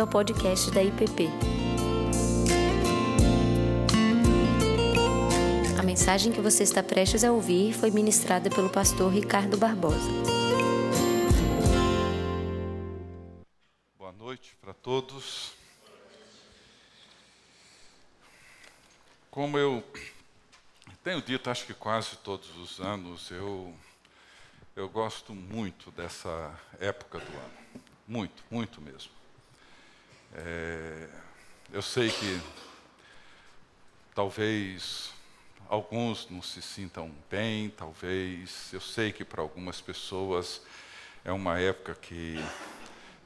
bem-vindo ao podcast da IPP. A mensagem que você está prestes a ouvir foi ministrada pelo pastor Ricardo Barbosa. Boa noite para todos. Como eu tenho dito, acho que quase todos os anos, eu, eu gosto muito dessa época do ano. Muito, muito mesmo. É, eu sei que talvez alguns não se sintam bem, talvez, eu sei que para algumas pessoas é uma época que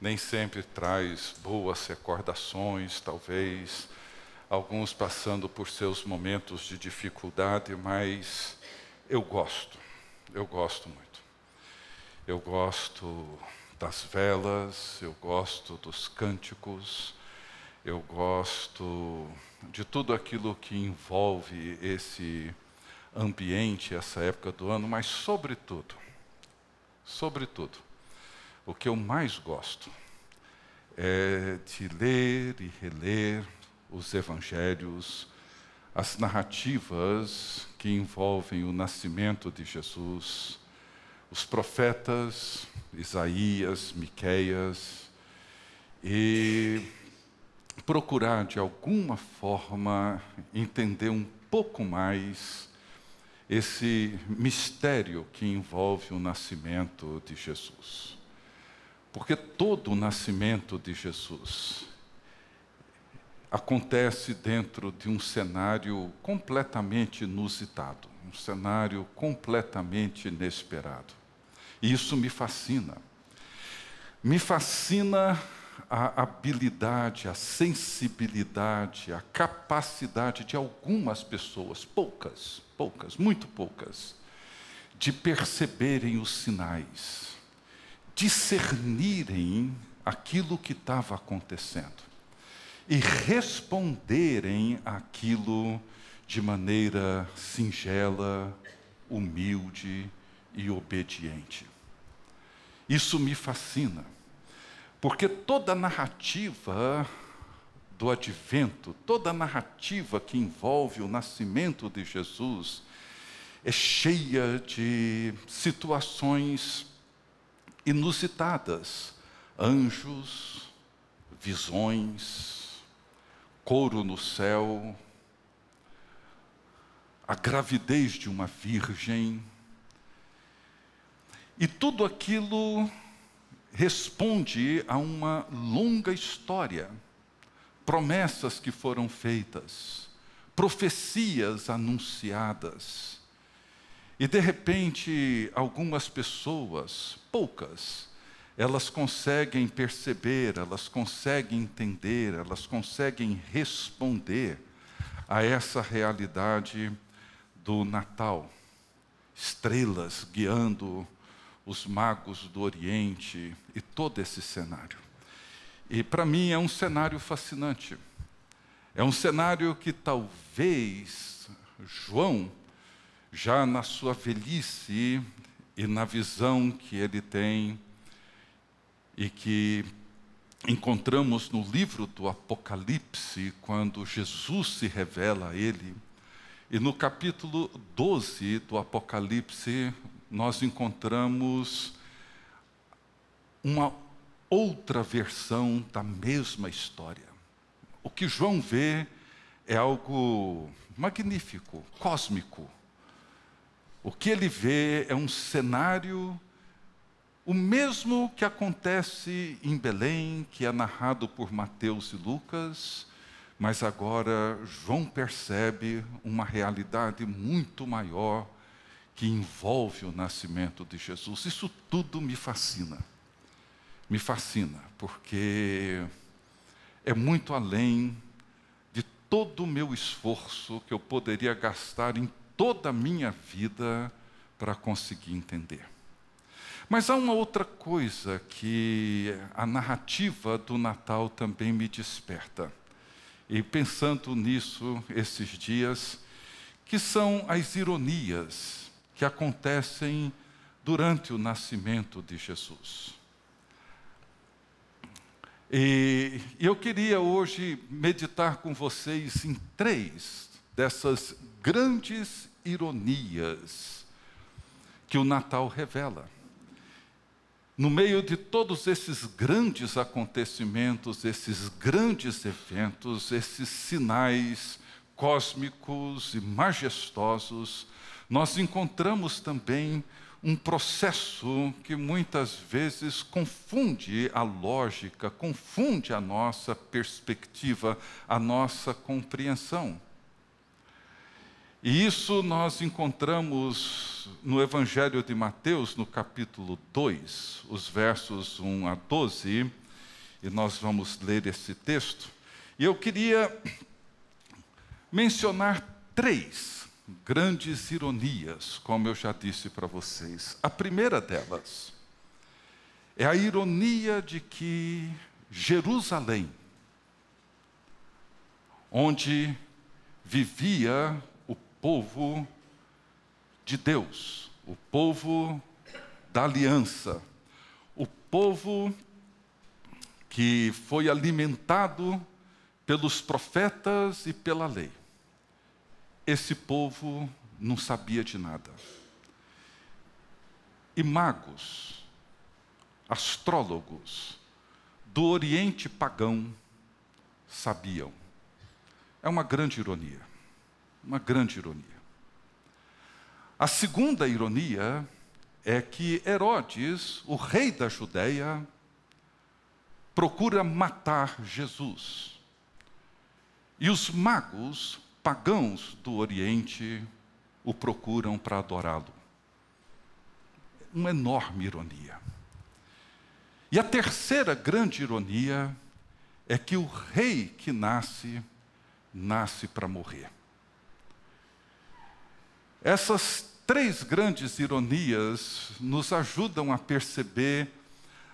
nem sempre traz boas recordações, talvez alguns passando por seus momentos de dificuldade, mas eu gosto, eu gosto muito. Eu gosto das velas, eu gosto dos cânticos, eu gosto de tudo aquilo que envolve esse ambiente, essa época do ano, mas sobretudo, sobretudo, o que eu mais gosto é de ler e reler os evangelhos, as narrativas que envolvem o nascimento de Jesus, os profetas Isaías, Miqueias e procurar de alguma forma entender um pouco mais esse mistério que envolve o nascimento de Jesus. Porque todo o nascimento de Jesus acontece dentro de um cenário completamente inusitado, um cenário completamente inesperado. E isso me fascina. Me fascina a habilidade, a sensibilidade, a capacidade de algumas pessoas, poucas, poucas, muito poucas, de perceberem os sinais, discernirem aquilo que estava acontecendo e responderem aquilo de maneira singela, humilde e obediente. Isso me fascina, porque toda a narrativa do advento, toda a narrativa que envolve o nascimento de Jesus, é cheia de situações inusitadas, anjos, visões, couro no céu, a gravidez de uma virgem, e tudo aquilo responde a uma longa história, promessas que foram feitas, profecias anunciadas. E de repente, algumas pessoas, poucas, elas conseguem perceber, elas conseguem entender, elas conseguem responder a essa realidade do Natal. Estrelas guiando os magos do Oriente e todo esse cenário. E para mim é um cenário fascinante. É um cenário que talvez João, já na sua velhice e na visão que ele tem, e que encontramos no livro do Apocalipse, quando Jesus se revela a ele, e no capítulo 12 do Apocalipse, nós encontramos uma outra versão da mesma história. O que João vê é algo magnífico, cósmico. O que ele vê é um cenário, o mesmo que acontece em Belém, que é narrado por Mateus e Lucas, mas agora João percebe uma realidade muito maior que envolve o nascimento de Jesus. Isso tudo me fascina. Me fascina, porque é muito além de todo o meu esforço que eu poderia gastar em toda a minha vida para conseguir entender. Mas há uma outra coisa que a narrativa do Natal também me desperta. E pensando nisso esses dias, que são as ironias que acontecem durante o nascimento de Jesus. E eu queria hoje meditar com vocês em três dessas grandes ironias que o Natal revela. No meio de todos esses grandes acontecimentos, esses grandes eventos, esses sinais cósmicos e majestosos, nós encontramos também um processo que muitas vezes confunde a lógica, confunde a nossa perspectiva, a nossa compreensão. E isso nós encontramos no Evangelho de Mateus, no capítulo 2, os versos 1 a 12, e nós vamos ler esse texto. E eu queria mencionar três grandes ironias, como eu já disse para vocês. A primeira delas é a ironia de que Jerusalém, onde vivia o povo de Deus, o povo da aliança, o povo que foi alimentado pelos profetas e pela lei esse povo não sabia de nada. E magos, astrólogos do Oriente pagão sabiam. É uma grande ironia. Uma grande ironia. A segunda ironia é que Herodes, o rei da Judéia, procura matar Jesus. E os magos pagãos do Oriente o procuram para adorá-lo. Uma enorme ironia. E a terceira grande ironia é que o rei que nasce, nasce para morrer. Essas três grandes ironias nos ajudam a perceber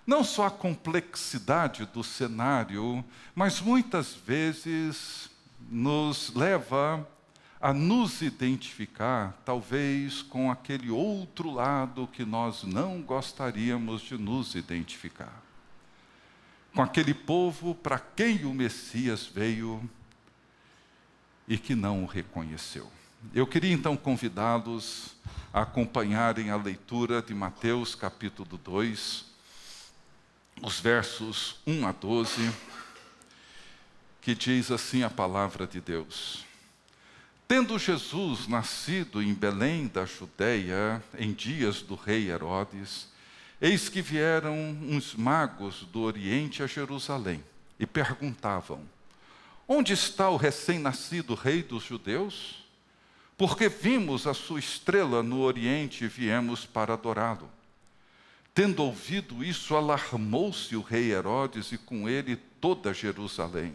não só a complexidade do cenário, mas muitas vezes nos leva a nos identificar, talvez, com aquele outro lado que nós não gostaríamos de nos identificar. Com aquele povo para quem o Messias veio e que não o reconheceu. Eu queria então convidá-los a acompanharem a leitura de Mateus capítulo 2, os versos 1 a 12 que diz assim a palavra de Deus. Tendo Jesus nascido em Belém da Judéia, em dias do rei Herodes, eis que vieram uns magos do Oriente a Jerusalém e perguntavam: Onde está o recém-nascido rei dos judeus? Porque vimos a sua estrela no Oriente e viemos para adorá-lo. Tendo ouvido isso, alarmou-se o rei Herodes e com ele toda Jerusalém.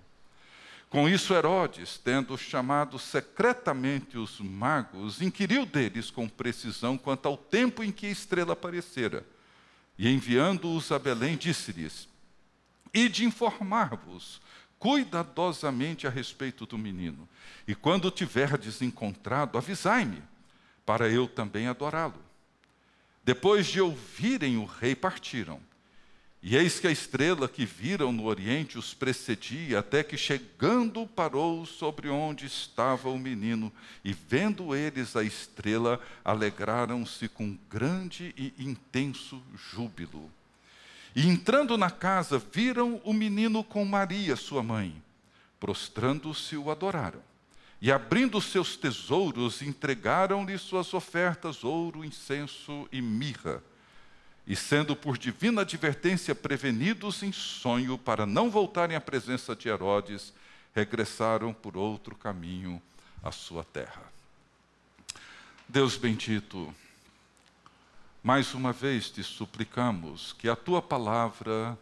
Com isso, Herodes, tendo chamado secretamente os magos, inquiriu deles com precisão quanto ao tempo em que a estrela aparecera. E enviando-os a Belém, disse-lhes: Ide informar-vos cuidadosamente a respeito do menino, e quando tiverdes encontrado, avisai-me, para eu também adorá-lo. Depois de ouvirem o rei, partiram. E eis que a estrela que viram no oriente os precedia, até que chegando parou sobre onde estava o menino, e vendo eles a estrela, alegraram-se com grande e intenso júbilo. E entrando na casa, viram o menino com Maria, sua mãe. Prostrando-se, o adoraram. E abrindo seus tesouros, entregaram-lhe suas ofertas: ouro, incenso e mirra e sendo por divina advertência prevenidos em sonho para não voltarem à presença de Herodes, regressaram por outro caminho à sua terra. Deus bendito, mais uma vez te suplicamos que a tua palavra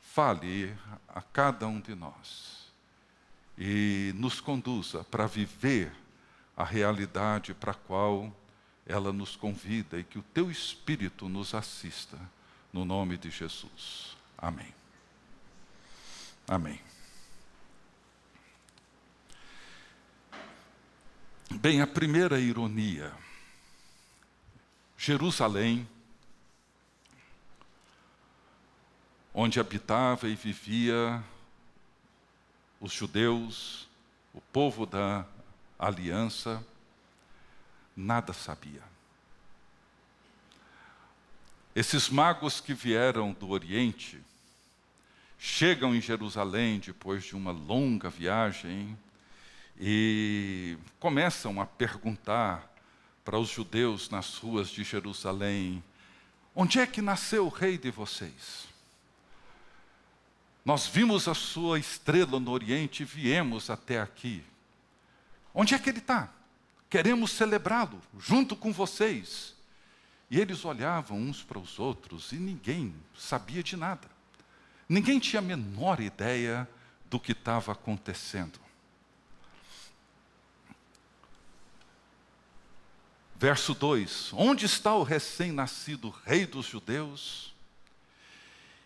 fale a cada um de nós e nos conduza para viver a realidade para a qual ela nos convida e que o teu Espírito nos assista, no nome de Jesus. Amém. Amém. Bem, a primeira ironia. Jerusalém, onde habitava e vivia os judeus, o povo da aliança, nada sabia. Esses magos que vieram do Oriente chegam em Jerusalém depois de uma longa viagem e começam a perguntar para os judeus nas ruas de Jerusalém: onde é que nasceu o rei de vocês? Nós vimos a sua estrela no Oriente e viemos até aqui. Onde é que ele está? Queremos celebrá-lo junto com vocês. E eles olhavam uns para os outros e ninguém sabia de nada. Ninguém tinha a menor ideia do que estava acontecendo. Verso 2: Onde está o recém-nascido rei dos judeus?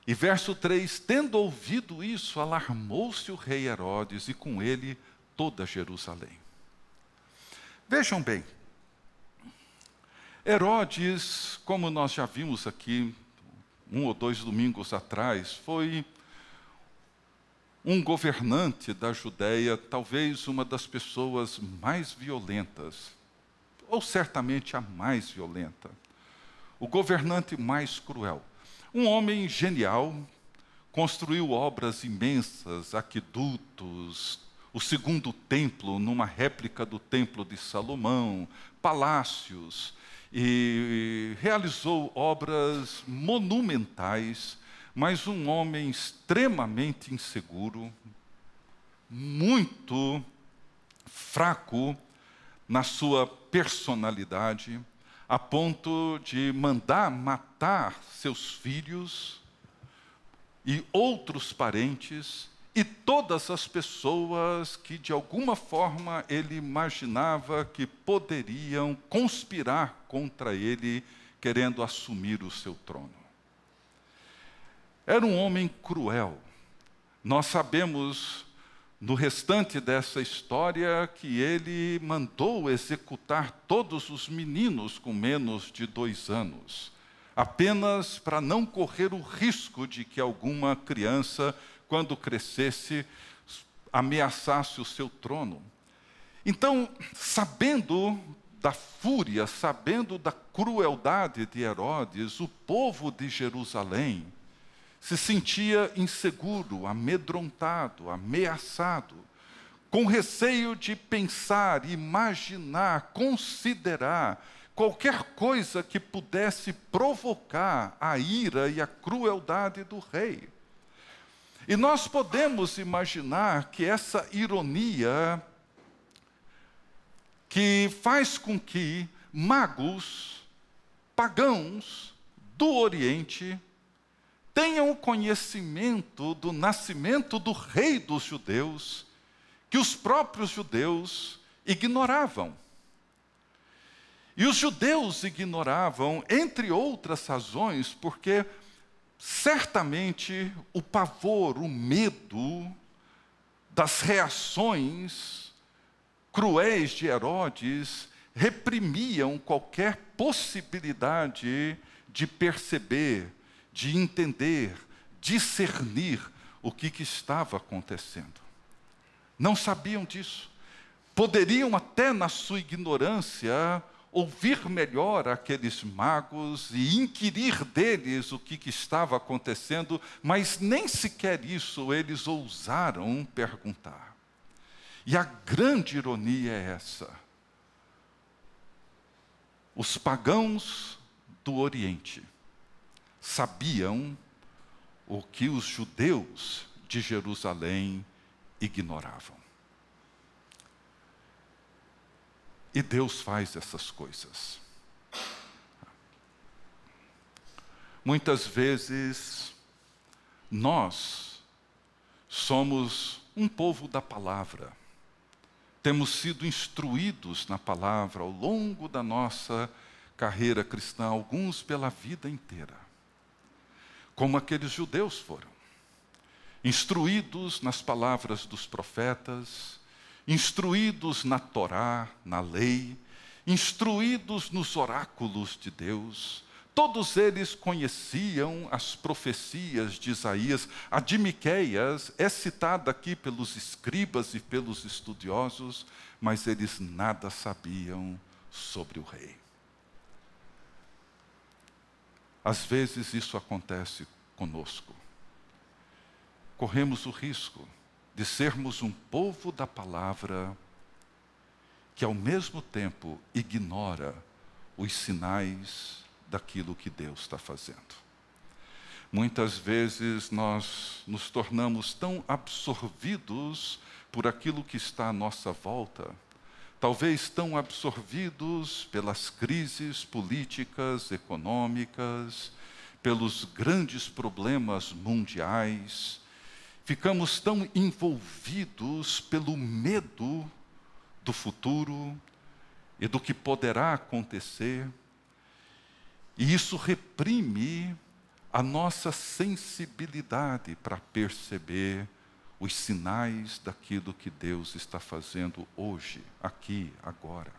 E verso 3: Tendo ouvido isso, alarmou-se o rei Herodes e com ele toda Jerusalém. Vejam bem, Herodes, como nós já vimos aqui um ou dois domingos atrás, foi um governante da Judéia, talvez uma das pessoas mais violentas ou certamente a mais violenta, o governante mais cruel. Um homem genial, construiu obras imensas, aquedutos, o segundo templo, numa réplica do templo de Salomão, palácios, e realizou obras monumentais, mas um homem extremamente inseguro, muito fraco na sua personalidade, a ponto de mandar matar seus filhos e outros parentes e todas as pessoas que de alguma forma ele imaginava que poderiam conspirar contra ele, querendo assumir o seu trono. Era um homem cruel. Nós sabemos no restante dessa história que ele mandou executar todos os meninos com menos de dois anos, apenas para não correr o risco de que alguma criança, quando crescesse, ameaçasse o seu trono. Então, sabendo da fúria, sabendo da crueldade de Herodes, o povo de Jerusalém, se sentia inseguro, amedrontado, ameaçado, com receio de pensar, imaginar, considerar qualquer coisa que pudesse provocar a ira e a crueldade do rei. E nós podemos imaginar que essa ironia que faz com que magos, pagãos do Oriente, tenham conhecimento do nascimento do rei dos judeus, que os próprios judeus ignoravam. E os judeus ignoravam, entre outras razões, porque certamente o pavor, o medo das reações cruéis de Herodes reprimiam qualquer possibilidade de perceber de entender, discernir o que, que estava acontecendo. Não sabiam disso. Poderiam até, na sua ignorância, ouvir melhor aqueles magos e inquirir deles o que, que estava acontecendo, mas nem sequer isso eles ousaram perguntar. E a grande ironia é essa. Os pagãos do Oriente sabiam o que os judeus de Jerusalém ignoravam. E Deus faz essas coisas. Muitas vezes Nós somos um povo da palavra. Temos sido instruídos na palavra ao longo da nossa carreira cristã, alguns pela vida inteira. Como aqueles judeus foram. Instruídos nas palavras dos profetas, instruídos na Torá, na lei, instruídos nos oráculos de Deus, Todos eles conheciam as profecias de Isaías. A de Miqueias é citada aqui pelos escribas e pelos estudiosos, mas eles nada sabiam sobre o rei. Às vezes isso acontece conosco. Corremos o risco de sermos um povo da palavra que, ao mesmo tempo, ignora os sinais daquilo que Deus está fazendo. Muitas vezes nós nos tornamos tão absorvidos por aquilo que está à nossa volta, talvez tão absorvidos pelas crises políticas, econômicas, pelos grandes problemas mundiais, ficamos tão envolvidos pelo medo do futuro e do que poderá acontecer, e isso reprime a nossa sensibilidade para perceber os sinais daquilo que Deus está fazendo hoje, aqui, agora.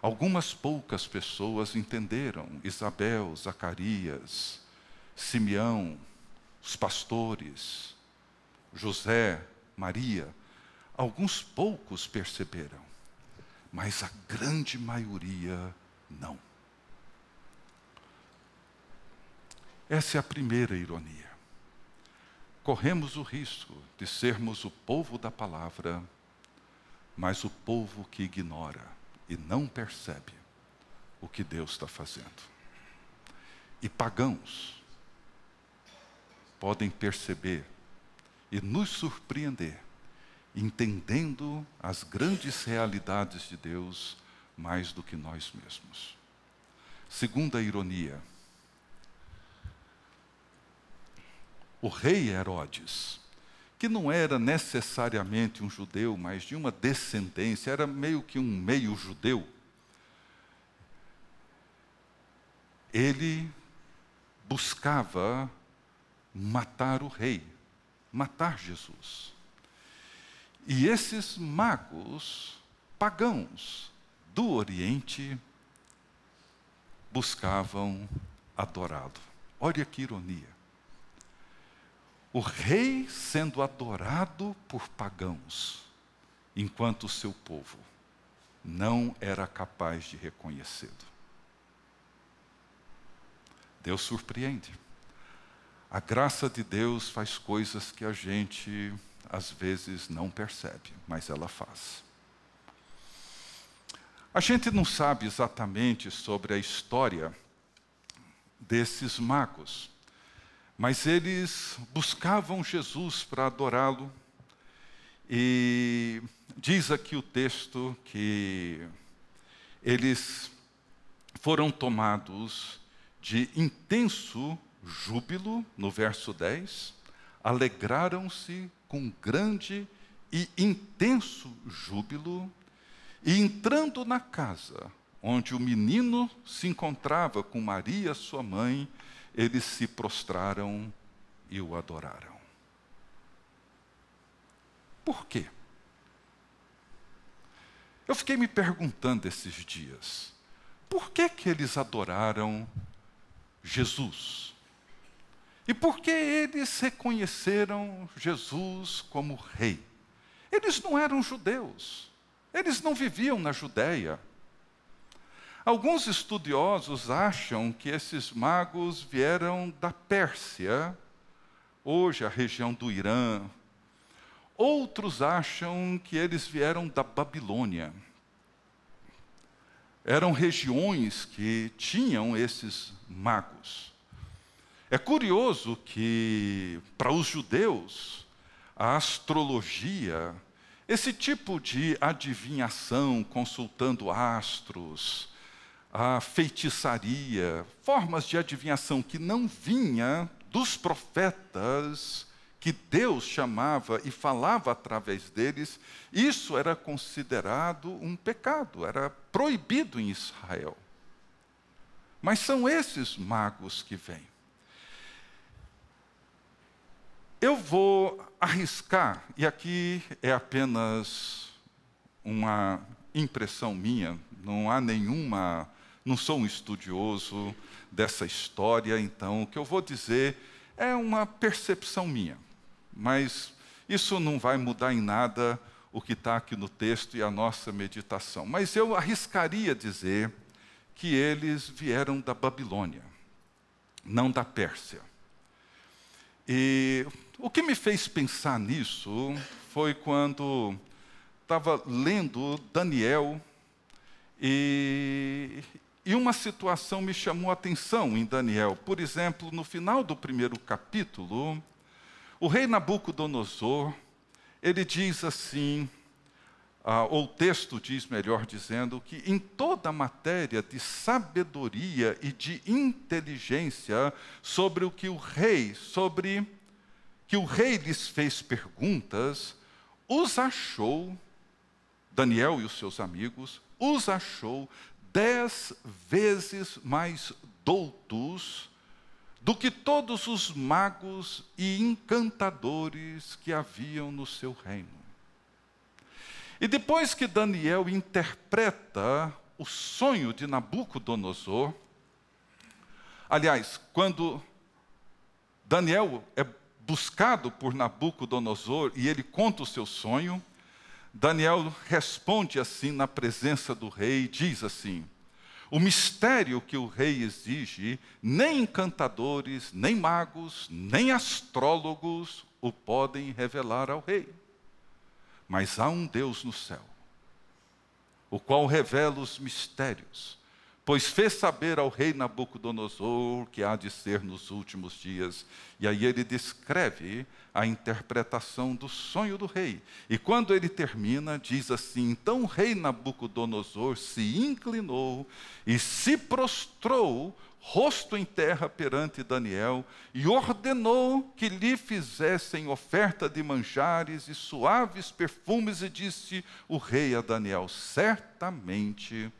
Algumas poucas pessoas entenderam, Isabel, Zacarias, Simeão, os pastores, José, Maria, alguns poucos perceberam, mas a grande maioria não. Essa é a primeira ironia. Corremos o risco de sermos o povo da palavra, mas o povo que ignora e não percebe o que Deus está fazendo. E pagãos podem perceber e nos surpreender, entendendo as grandes realidades de Deus mais do que nós mesmos. Segunda ironia o rei Herodes, que não era necessariamente um judeu, mas de uma descendência, era meio que um meio judeu, ele buscava matar o rei, matar Jesus. E esses magos pagãos do Oriente buscavam adorá-lo. Olha que ironia o rei sendo adorado por pagãos, enquanto o seu povo não era capaz de reconhecê-lo. Deus surpreende. A graça de Deus faz coisas que a gente às vezes não percebe, mas ela faz. A gente não sabe exatamente sobre a história desses magos. Mas eles buscavam Jesus para adorá-lo. E diz aqui o texto que eles foram tomados de intenso júbilo, no verso 10, alegraram-se com grande e intenso júbilo, e entrando na casa onde o menino se encontrava com Maria, sua mãe, eles se prostraram e o adoraram. Por quê? Eu fiquei me perguntando esses dias, por que que eles adoraram Jesus? E por que eles reconheceram Jesus como rei? Eles não eram judeus, eles não viviam na Judéia, Alguns estudiosos acham que esses magos vieram da Pérsia, hoje a região do Irã. Outros acham que eles vieram da Babilônia. Eram regiões que tinham esses magos. É curioso que, para os judeus, a astrologia, esse tipo de adivinhação, consultando astros, a feitiçaria, formas de adivinhação que não vinha dos profetas que Deus chamava e falava através deles, isso era considerado um pecado, era proibido em Israel. Mas são esses magos que vêm. Eu vou arriscar, e aqui é apenas uma impressão minha, não há nenhuma, não sou um estudioso dessa história, então o que eu vou dizer é uma percepção minha, mas isso não vai mudar em nada o que está aqui no texto e a nossa meditação. Mas eu arriscaria dizer que eles vieram da Babilônia, não da Pérsia. E o que me fez pensar nisso foi quando estava lendo Daniel e, e uma situação me chamou a atenção em Daniel. Por exemplo, no final do primeiro capítulo, o rei Nabucodonosor, ele diz assim, ah, ou o texto diz, melhor dizendo, que em toda matéria de sabedoria e de inteligência sobre o que o rei, sobre que o rei lhes fez perguntas, os achou, Daniel e os seus amigos, os achou dez vezes mais doutos do que todos os magos e encantadores que haviam no seu reino. E depois que Daniel interpreta o sonho de Nabucodonosor, aliás, quando Daniel é buscado por Nabucodonosor e ele conta o seu sonho, Daniel responde assim na presença do rei, diz assim: O mistério que o rei exige, nem encantadores, nem magos, nem astrólogos o podem revelar ao rei. Mas há um Deus no céu, o qual revela os mistérios, pois fez saber ao rei Nabucodonosor que há de ser nos últimos dias. E aí ele descreve a interpretação do sonho do rei. E quando ele termina, diz assim: Então o rei Nabucodonosor se inclinou e se prostrou rosto em terra perante Daniel, e ordenou que lhe fizessem oferta de manjares e suaves perfumes, e disse o rei a Daniel: Certamente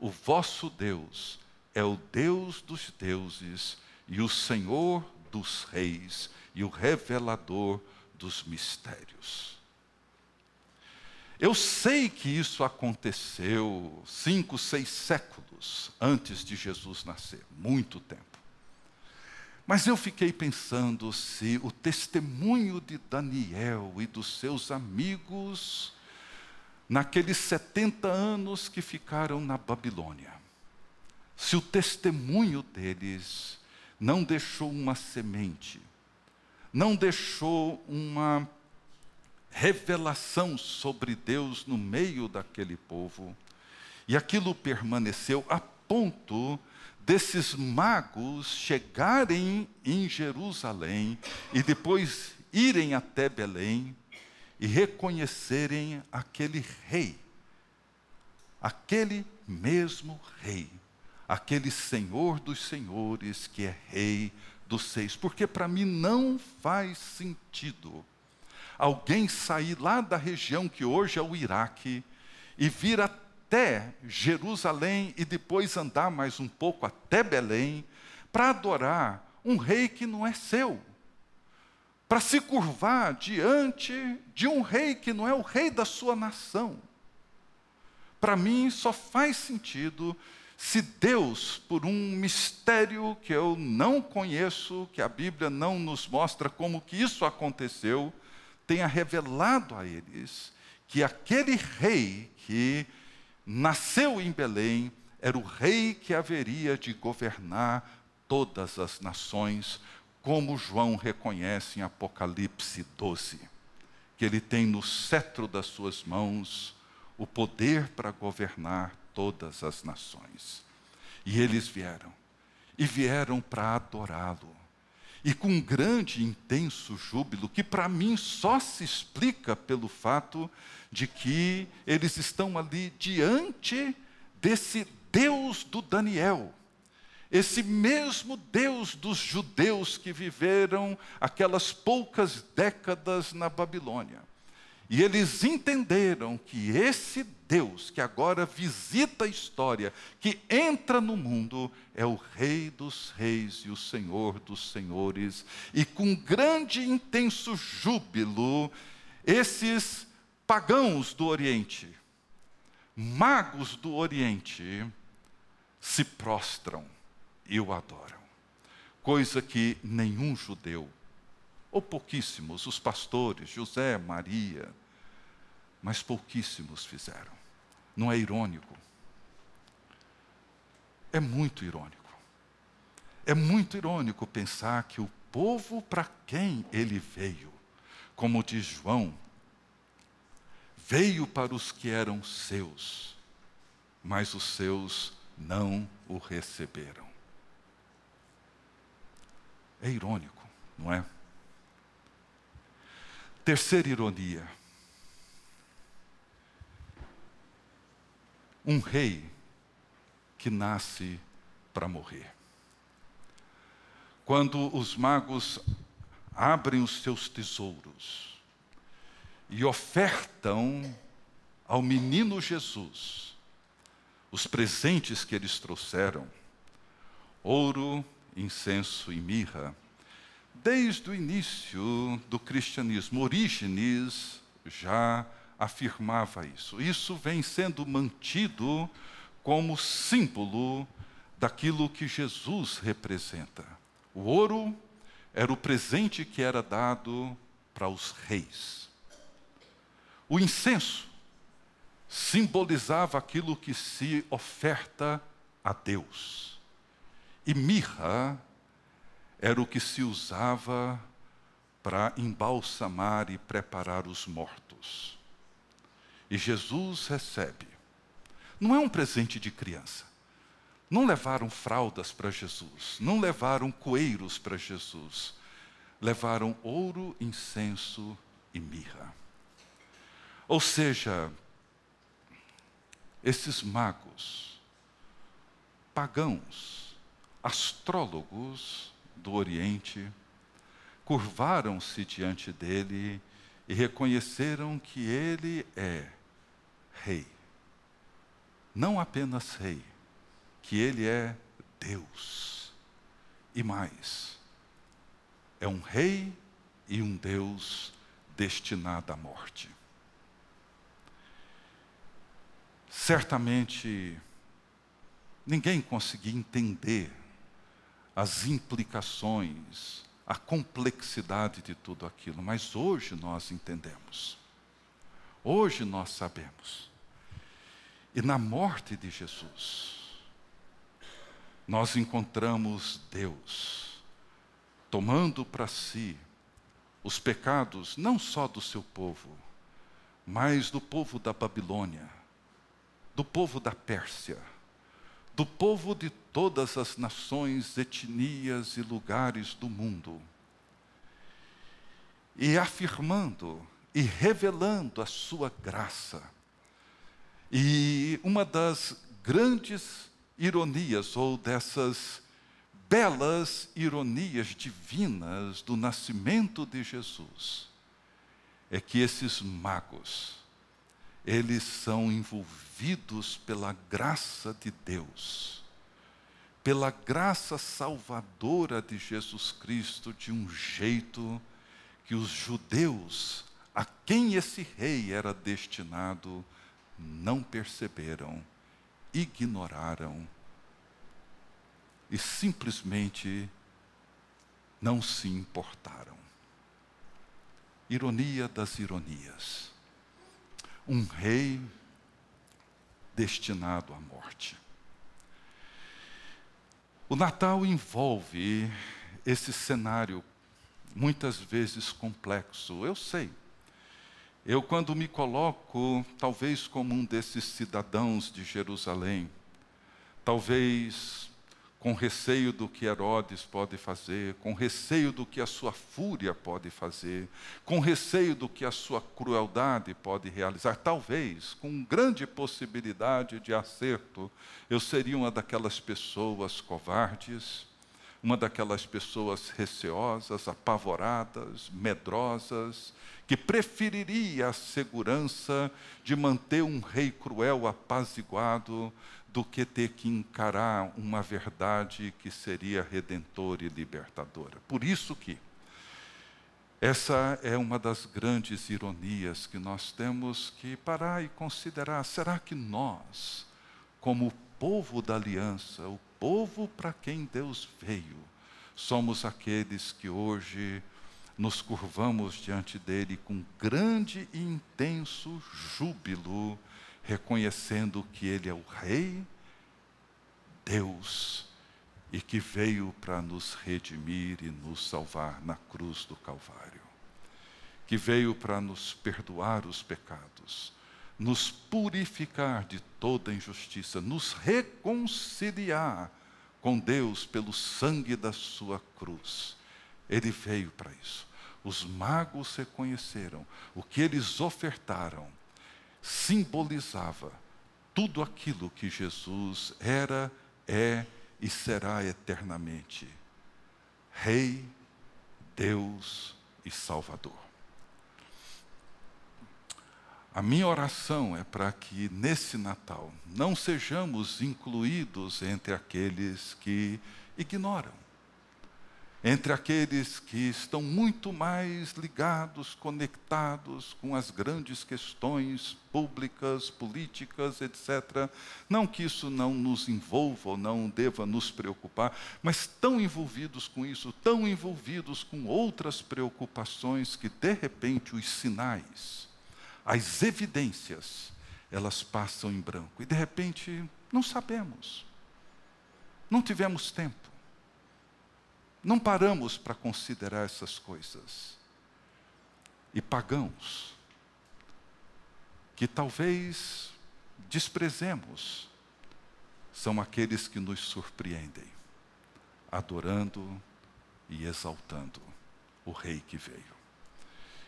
o vosso Deus é o Deus dos deuses e o Senhor dos reis e o revelador dos mistérios. Eu sei que isso aconteceu cinco, seis séculos antes de Jesus nascer, muito tempo. Mas eu fiquei pensando se o testemunho de Daniel e dos seus amigos, naqueles 70 anos que ficaram na Babilônia, se o testemunho deles não deixou uma semente, não deixou uma revelação sobre Deus no meio daquele povo. E aquilo permaneceu a ponto desses magos chegarem em Jerusalém e depois irem até Belém e reconhecerem aquele rei, aquele mesmo rei, aquele Senhor dos senhores que é rei dos seis. Porque para mim não faz sentido alguém sair lá da região que hoje é o Iraque e vir até Jerusalém e depois andar mais um pouco até Belém para adorar um rei que não é seu. Para se curvar diante de um rei que não é o rei da sua nação. Para mim só faz sentido se Deus, por um mistério que eu não conheço, que a Bíblia não nos mostra como que isso aconteceu, tenha revelado a eles que aquele rei que nasceu em Belém era o rei que haveria de governar todas as nações, como João reconhece em Apocalipse 12, que ele tem no cetro das suas mãos o poder para governar todas as nações. E eles vieram, e vieram para adorá-lo e com grande intenso júbilo, que para mim só se explica pelo fato de que eles estão ali diante desse Deus do Daniel. Esse mesmo Deus dos judeus que viveram aquelas poucas décadas na Babilônia. E eles entenderam que esse Deus que agora visita a história, que entra no mundo, é o Rei dos Reis e o Senhor dos Senhores. E com grande e intenso júbilo, esses pagãos do Oriente, magos do Oriente, se prostram e o adoram. Coisa que nenhum judeu, ou pouquíssimos, os pastores, José, Maria, mas pouquíssimos fizeram. Não é irônico? É muito irônico. É muito irônico pensar que o povo para quem ele veio, como diz João, veio para os que eram seus, mas os seus não o receberam. É irônico, não é? Terceira ironia. Um rei que nasce para morrer. Quando os magos abrem os seus tesouros e ofertam ao menino Jesus os presentes que eles trouxeram, ouro, incenso e mirra, desde o início do cristianismo, Orígenes já afirmava isso. Isso vem sendo mantido como símbolo daquilo que Jesus representa. O ouro era o presente que era dado para os reis. O incenso simbolizava aquilo que se oferta a Deus. E mirra era o que se usava para embalsamar e preparar os mortos. E Jesus recebe. Não é um presente de criança. Não levaram fraldas para Jesus, não levaram coeiros para Jesus. Levaram ouro, incenso e mirra. Ou seja, esses magos, pagãos, astrólogos do Oriente, curvaram-se diante dele e reconheceram que ele é rei. Não apenas rei, que ele é Deus. E mais, é um rei e um Deus destinado à morte. Certamente, ninguém conseguia entender as implicações, a complexidade de tudo aquilo, mas hoje nós entendemos. Hoje nós sabemos. E na morte de Jesus, nós encontramos Deus tomando para si os pecados não só do seu povo, mas do povo da Babilônia do povo da Pérsia, do povo de todas as nações, etnias e lugares do mundo, e afirmando e revelando a sua graça. E uma das grandes ironias, ou dessas belas ironias divinas do nascimento de Jesus, é que esses magos, eles são envolvidos pela graça de Deus, pela graça salvadora de Jesus Cristo, de um jeito que os judeus, a quem esse rei era destinado, não perceberam, ignoraram e simplesmente não se importaram. Ironia das ironias um rei destinado à morte. O Natal envolve esse cenário muitas vezes complexo, eu sei. Eu, quando me coloco, talvez como um desses cidadãos de Jerusalém, talvez com receio do que Herodes pode fazer, com receio do que a sua fúria pode fazer, com receio do que a sua crueldade pode realizar. Talvez, com grande possibilidade de acerto, eu seria uma daquelas pessoas covardes, uma daquelas pessoas receosas, apavoradas, medrosas, que preferiria a segurança de manter um rei cruel apaziguado do que ter que encarar uma verdade que seria redentora e libertadora. Por isso que essa é uma das grandes ironias que nós temos que parar e considerar. Será que nós, como povo da aliança, o povo para quem Deus veio, somos aqueles que hoje nos curvamos diante dele com grande e intenso júbilo, reconhecendo que ele é o Rei, Deus, e que veio para nos redimir e nos salvar na cruz do Calvário, que veio para nos perdoar os pecados, nos purificar de toda injustiça, nos reconciliar com Deus pelo sangue da sua cruz. Ele veio para isso. Os magos reconheceram o que eles ofertaram simbolizava tudo aquilo que Jesus era, é e será eternamente. Rei, Deus e Salvador. A minha oração é para que nesse Natal não sejamos incluídos entre aqueles que ignoram, entre aqueles que estão muito mais ligados, conectados com as grandes questões públicas, políticas, etc. Não que isso não nos envolva ou não deva nos preocupar, mas tão envolvidos com isso, tão envolvidos com outras preocupações que, de repente, os sinais as evidências, elas passam em branco. E de repente, não sabemos. Não tivemos tempo. Não paramos para considerar essas coisas. E pagãos, que talvez desprezemos, são aqueles que nos surpreendem, adorando e exaltando o Rei que veio.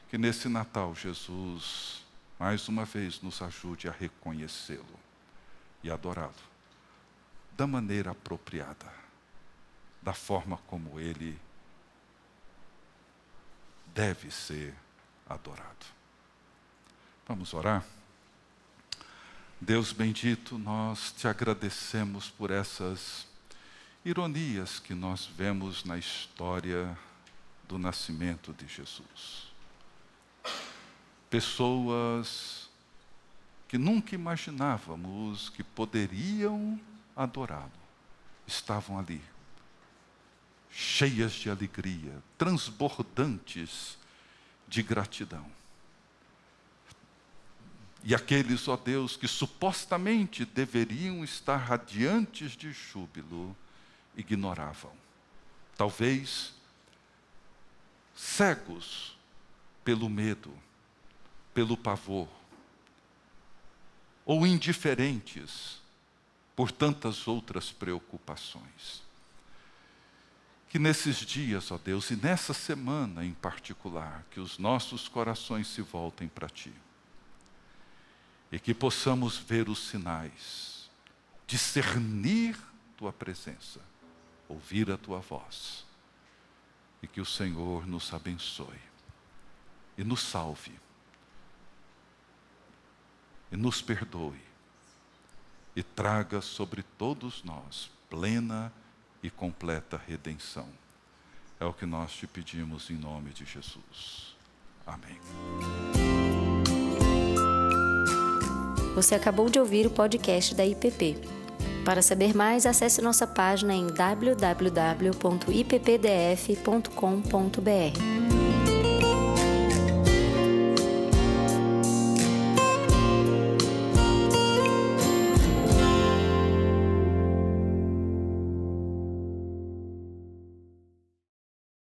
Que nesse Natal Jesus, mais uma vez, nos ajude a reconhecê-lo e adorá-lo da maneira apropriada, da forma como ele deve ser adorado. Vamos orar? Deus bendito, nós te agradecemos por essas ironias que nós vemos na história do nascimento de Jesus pessoas que nunca imaginávamos que poderiam adorá-lo, estavam ali, cheias de alegria, transbordantes de gratidão. E aqueles, ó Deus, que supostamente deveriam estar radiantes de júbilo, ignoravam. Talvez cegos pelo medo pelo pavor, ou indiferentes por tantas outras preocupações. Que nesses dias, ó Deus, e nessa semana em particular, que os nossos corações se voltem para Ti. E que possamos ver os sinais, discernir Tua presença, ouvir a Tua voz. E que o Senhor nos abençoe e nos salve e nos perdoe e traga sobre todos nós plena e completa redenção. É o que nós te pedimos em nome de Jesus. Amém. Você acabou de ouvir o podcast da IPP. Para saber mais, acesse nossa página em www.ippdf.com.br.